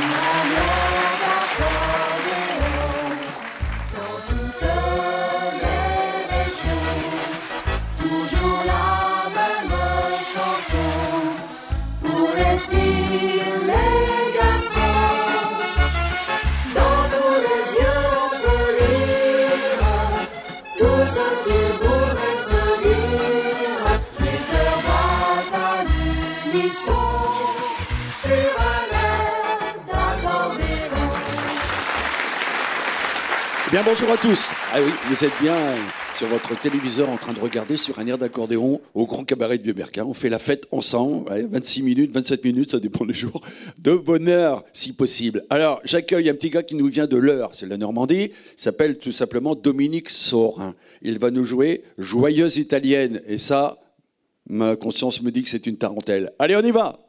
Obrigada. Bien, bonjour à tous. Ah oui, vous êtes bien sur votre téléviseur en train de regarder sur un air d'accordéon au Grand Cabaret de Vieux-Berquin. On fait la fête ensemble, 26 minutes, 27 minutes, ça dépend des jours, de bonheur si possible. Alors, j'accueille un petit gars qui nous vient de l'heure, c'est la Normandie, s'appelle tout simplement Dominique Saurin. Il va nous jouer Joyeuse Italienne, et ça, ma conscience me dit que c'est une tarentelle. Allez, on y va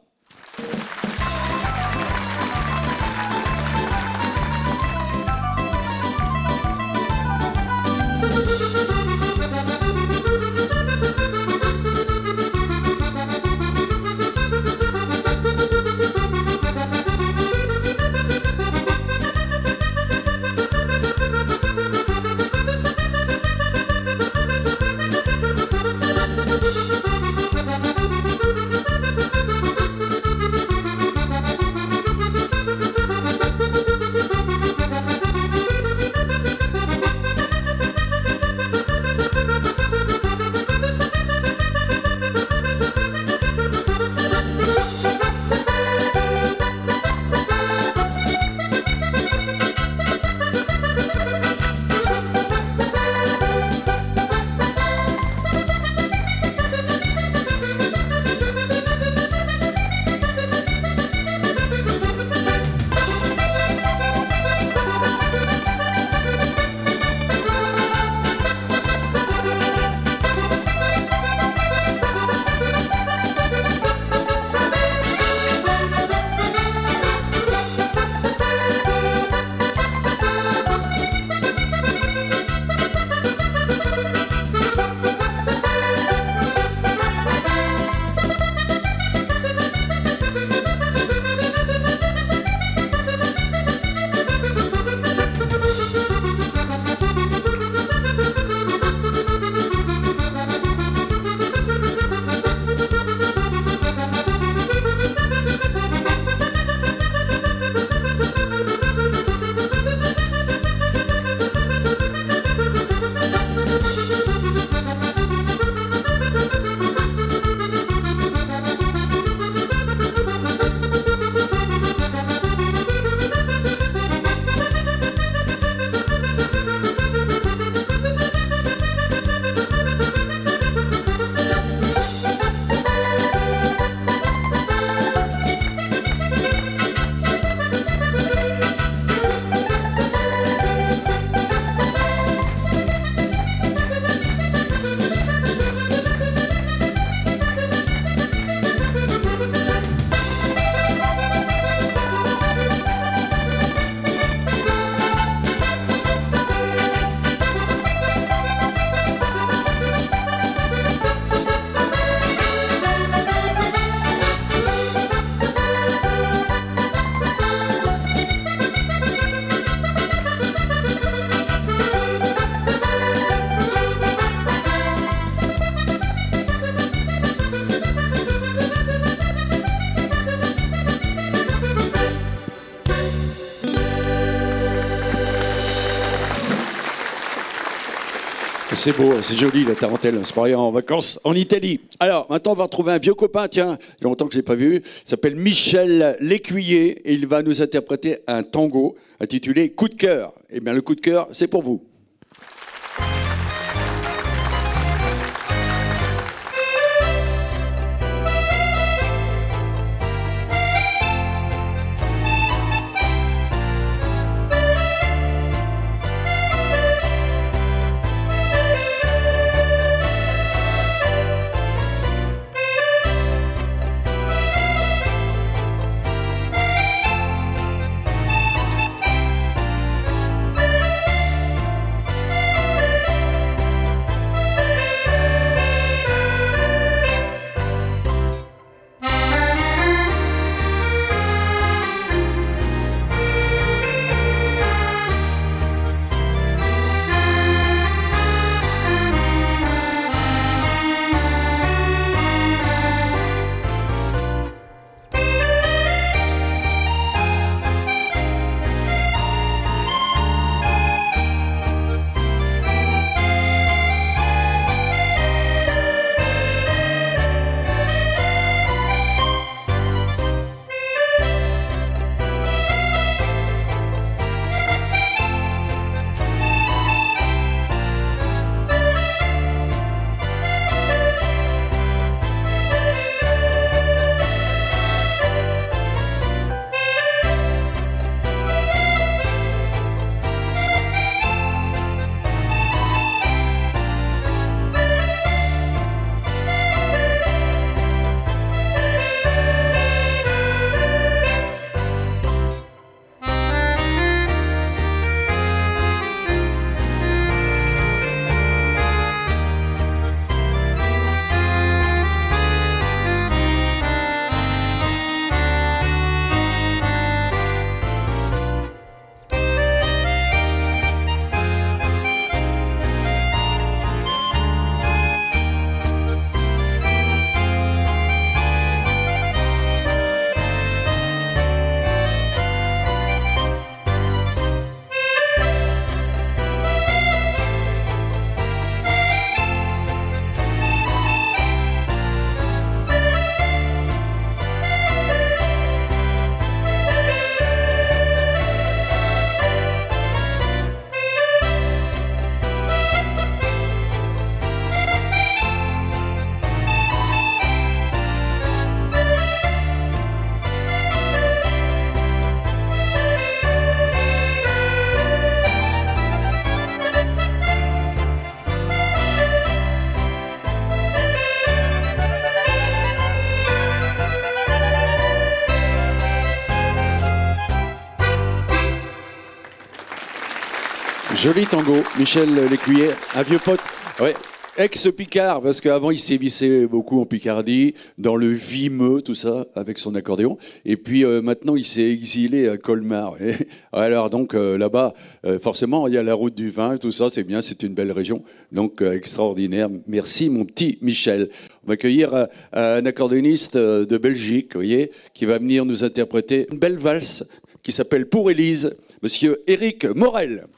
C'est beau, c'est joli la tarentelle, on se croirait en vacances en Italie. Alors, maintenant on va retrouver un vieux copain, tiens, il y a longtemps que je ne l'ai pas vu, il s'appelle Michel Lécuyer et il va nous interpréter un tango intitulé Coup de cœur. Eh bien le coup de cœur, c'est pour vous. Joli tango, Michel Lécuyer, un vieux pote. Ex-Picard, parce qu'avant il sévissait beaucoup en Picardie, dans le Vimeux, tout ça, avec son accordéon. Et puis euh, maintenant il s'est exilé à Colmar. alors donc euh, là-bas, euh, forcément, il y a la route du vin, tout ça, c'est bien, c'est une belle région. Donc extraordinaire. Merci mon petit Michel. On va accueillir un accordéoniste de Belgique, vous voyez, qui va venir nous interpréter une belle valse qui s'appelle Pour Élise, monsieur Éric Morel.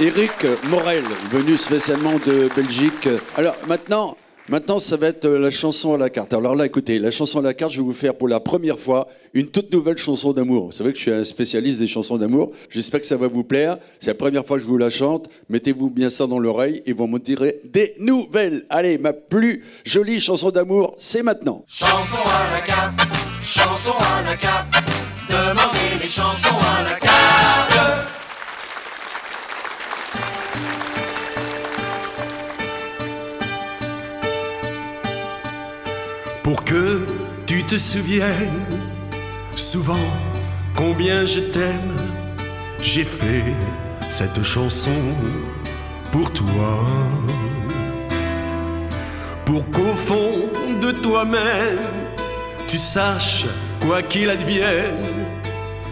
Eric Morel, venu spécialement de Belgique. Alors maintenant, maintenant, ça va être la chanson à la carte. Alors là, écoutez, la chanson à la carte, je vais vous faire pour la première fois une toute nouvelle chanson d'amour. Vous savez que je suis un spécialiste des chansons d'amour. J'espère que ça va vous plaire. C'est la première fois que je vous la chante. Mettez-vous bien ça dans l'oreille et vous m'en direz des nouvelles. Allez, ma plus jolie chanson d'amour, c'est maintenant. Chanson à la carte, chanson à la carte. Demandez les chansons à la carte. Te souvent combien je t'aime. J'ai fait cette chanson pour toi. Pour qu'au fond de toi-même, tu saches, quoi qu'il advienne,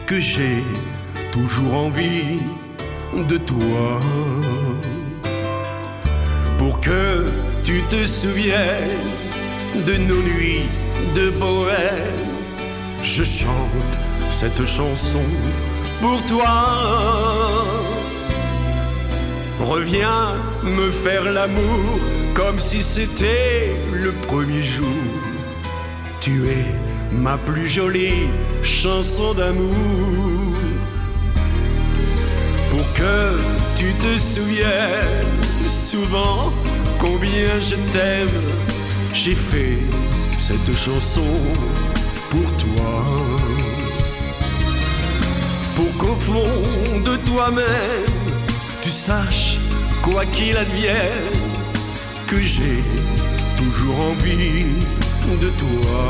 que j'ai toujours envie de toi. Pour que tu te souviennes de nos nuits de bohème. Je chante cette chanson pour toi. Reviens me faire l'amour comme si c'était le premier jour. Tu es ma plus jolie chanson d'amour. Pour que tu te souviennes souvent combien je t'aime j'ai fait cette chanson pour toi. Pour qu'au fond de toi-même, tu saches, quoi qu'il advienne, que j'ai toujours envie de toi.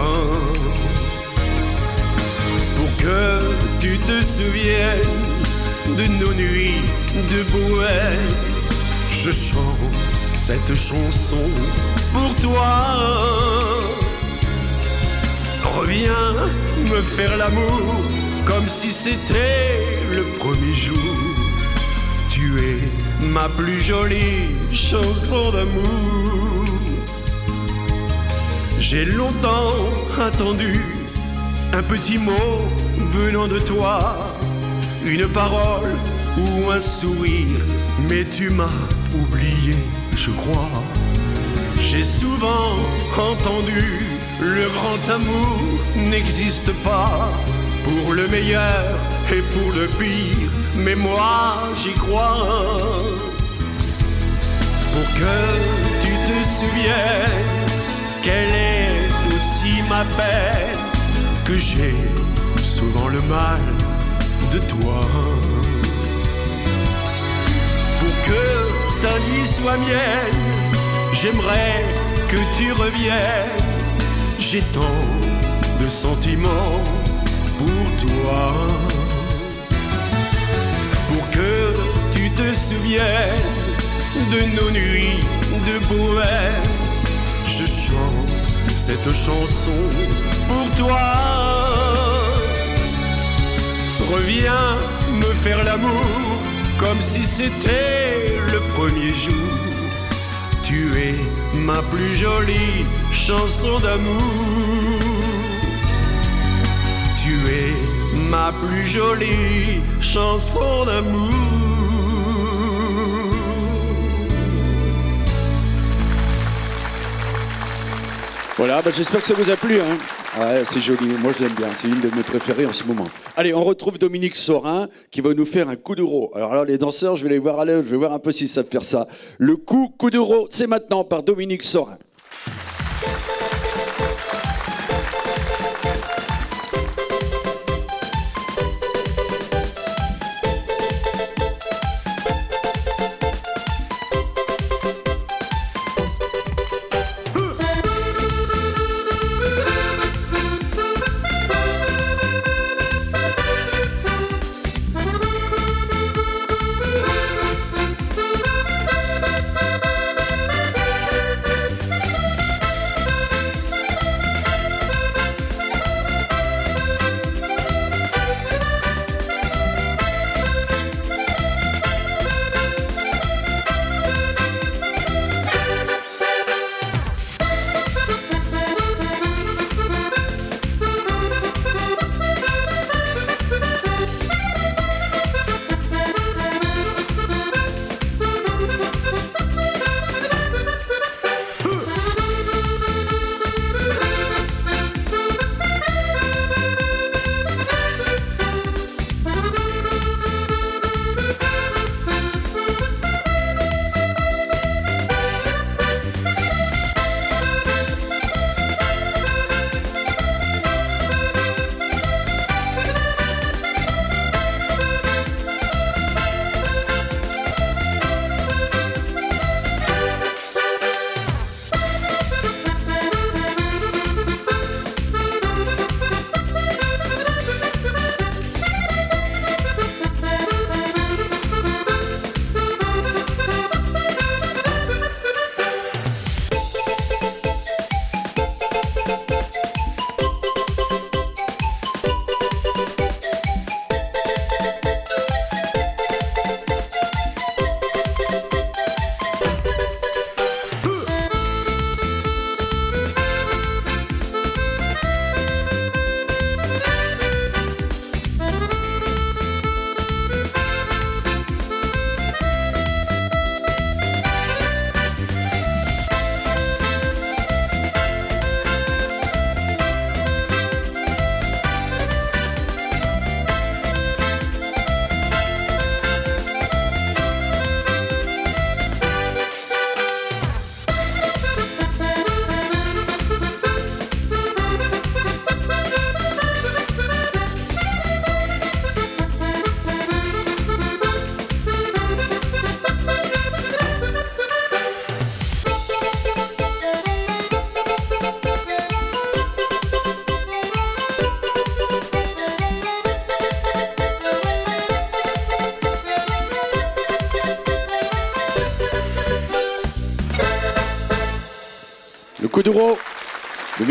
Pour que tu te souviennes de nos nuits de bohème, je chante cette chanson pour toi. Reviens me faire l'amour comme si c'était le premier jour. Tu es ma plus jolie chanson d'amour. J'ai longtemps attendu un petit mot venant de toi, une parole ou un sourire, mais tu m'as oublié, je crois. J'ai souvent entendu le grand amour n'existe pas pour le meilleur et pour le pire, mais moi j'y crois. Pour que tu te souviennes quelle est aussi ma peine, que j'ai souvent le mal de toi. Pour que ta vie soit mienne, j'aimerais que tu reviennes. J'ai tant de sentiments pour toi. Pour que tu te souviennes de nos nuits de bohème, je chante cette chanson pour toi. Reviens me faire l'amour comme si c'était le premier jour. Tu es ma plus jolie chanson d'amour. Tu es ma plus jolie chanson d'amour. Voilà, bah, j'espère que ça vous a plu. Hein. Ouais, c'est joli, moi je l'aime bien, c'est une de mes préférées en ce moment. Allez, on retrouve Dominique Sorin qui va nous faire un coup d'euro. Alors là, les danseurs, je vais les voir à l'œuvre, je vais voir un peu s'ils savent faire ça. Le coup, coup d'euro, c'est maintenant par Dominique Sorin.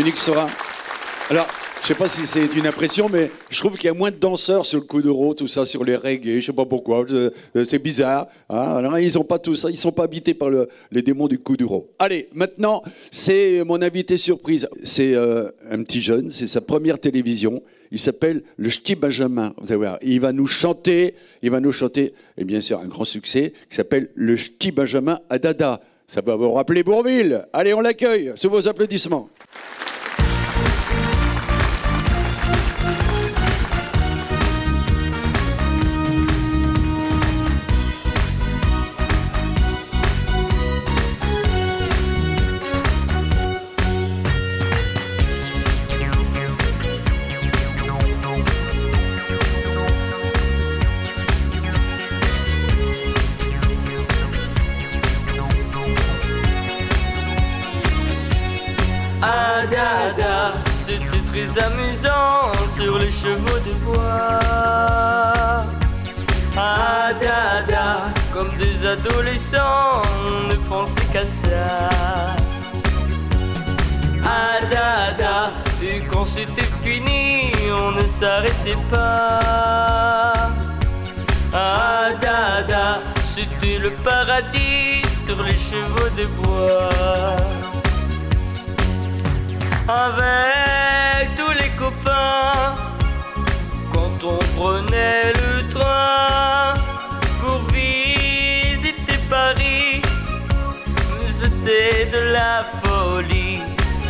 Dominique. Alors, je sais pas si c'est une impression, mais je trouve qu'il y a moins de danseurs sur le coup d'euro, tout ça, sur les reggae, je sais pas pourquoi, euh, c'est bizarre. Hein. Alors, ils ont pas tout ça, ils sont pas habités par le- les démons du coup d'euro. Allez, maintenant, c'est mon invité surprise. C'est euh, un petit jeune, c'est sa première télévision. Il s'appelle le Ch'ti Benjamin. Vous allez voir, il va nous chanter, il va nous chanter, et bien sûr, un grand succès qui s'appelle le Ch'ti Benjamin à Dada. Ça va vous rappeler Bourville. Allez, on l'accueille sous vos applaudissements. Très amusant sur les chevaux de bois. Ah dada, comme des adolescents, on ne pensait qu'à ça. Ah dada, et quand c'était fini, on ne s'arrêtait pas. Ah dada, c'était le paradis sur les chevaux de bois avec on prenait le train pour visiter Paris. C'était de la folie.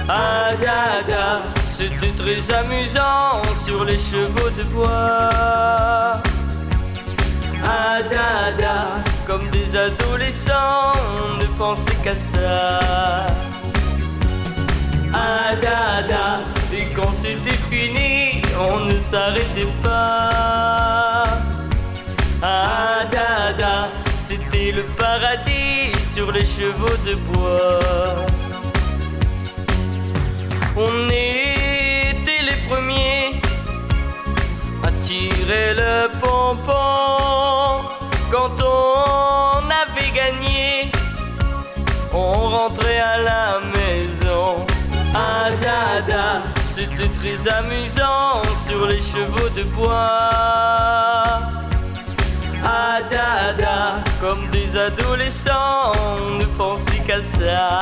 Ah dada, c'était très amusant sur les chevaux de bois. Ah dada, comme des adolescents, on ne pensait qu'à ça. Ah dada, et quand c'était fini, on ne s'arrêtait pas. Ah dada, c'était le paradis sur les chevaux de bois. On était les premiers à tirer le pompon quand on avait gagné. On rentrait à la maison. Ah dada, c'était très amusant sur les chevaux de bois. Ah dada, comme des adolescents, on ne pensait qu'à ça.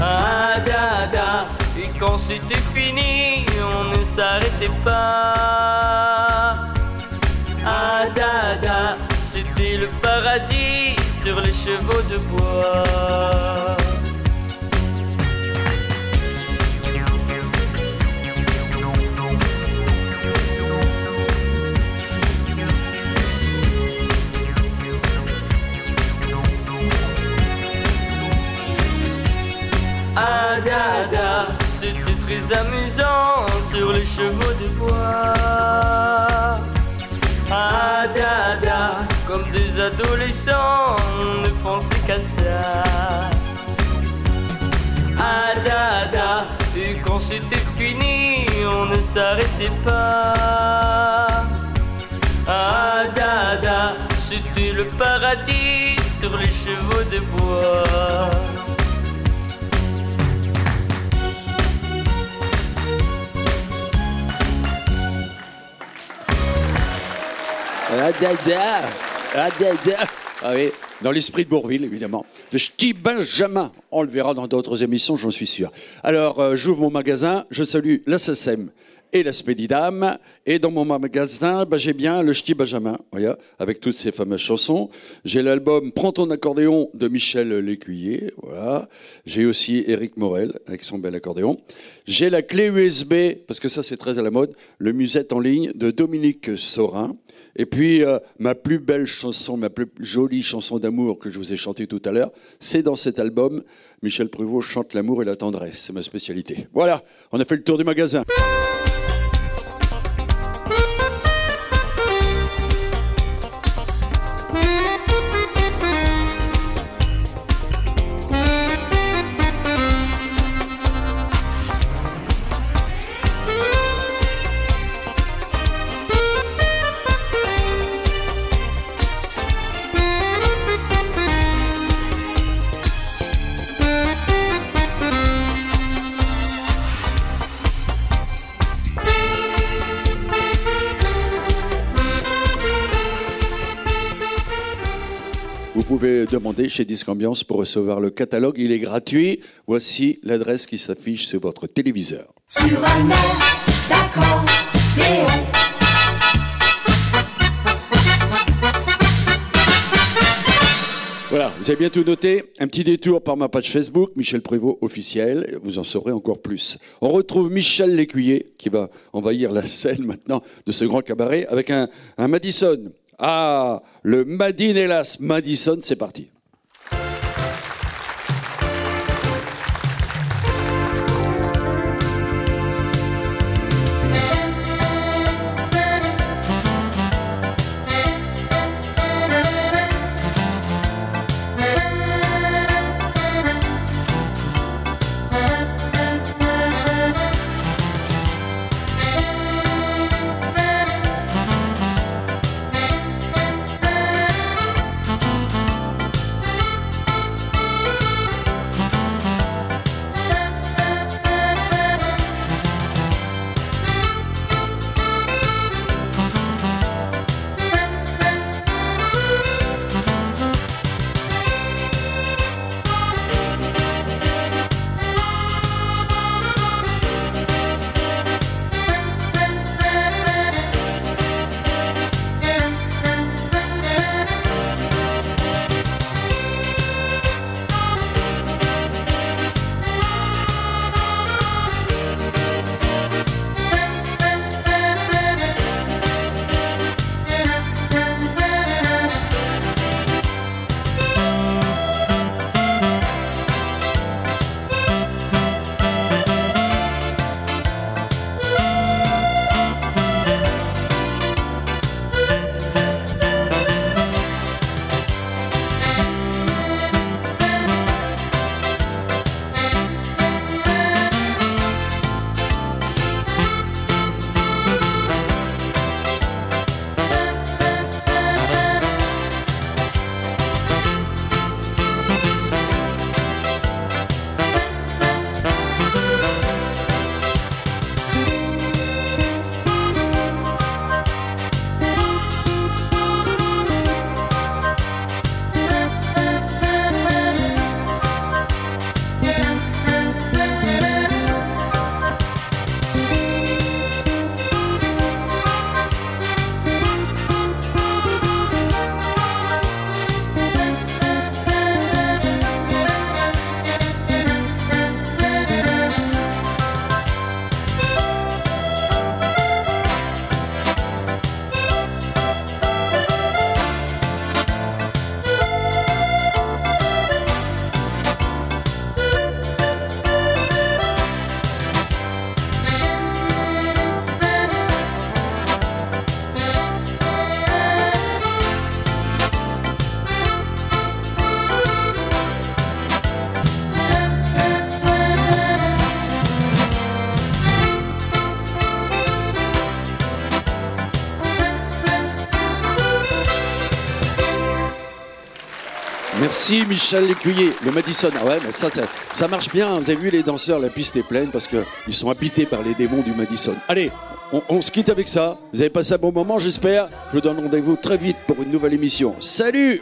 Ah dada, et quand c'était fini, on ne s'arrêtait pas. Ah dada, c'était le paradis sur les chevaux de bois. Très amusant sur les chevaux de bois. Ah dada, comme des adolescents, on ne pensait qu'à ça. Ah dada, et quand c'était fini, on ne s'arrêtait pas. Ah dada, c'était le paradis sur les chevaux de bois. Ah. Ah. Ah oui, dans l'esprit de Bourville, évidemment. Le ch'ti Benjamin. On le verra dans d'autres émissions, j'en suis sûr. Alors, euh, j'ouvre mon magasin, je salue la SACEM et la Spédidam. Et dans mon magasin, bah, j'ai bien le ch'ti Benjamin, voyez, avec toutes ces fameuses chansons. J'ai l'album Prends ton accordéon de Michel Lécuyer, voilà. J'ai aussi Éric Morel avec son bel accordéon. J'ai la clé USB, parce que ça c'est très à la mode, le musette en ligne de Dominique Sorin. Et puis, euh, ma plus belle chanson, ma plus jolie chanson d'amour que je vous ai chantée tout à l'heure, c'est dans cet album. Michel Pruvot chante l'amour et la tendresse. C'est ma spécialité. Voilà, on a fait le tour du magasin. Pouvez demander chez Disque Ambiance pour recevoir le catalogue. Il est gratuit. Voici l'adresse qui s'affiche sur votre téléviseur. Sur un air d'accordéon Voilà, vous avez bien tout noté. Un petit détour par ma page Facebook, Michel Prévost officiel. Vous en saurez encore plus. On retrouve Michel Lécuyer qui va envahir la scène maintenant de ce grand cabaret avec un, un Madison. Ah, le Madine hélas Madison, c'est parti. Merci Michel Lécuyer, le Madison. Ah ouais, mais ça, ça, marche bien. Vous avez vu les danseurs, la piste est pleine parce qu'ils sont habités par les démons du Madison. Allez, on, se quitte avec ça. Vous avez passé un bon moment, j'espère. Je vous donne rendez-vous très vite pour une nouvelle émission. Salut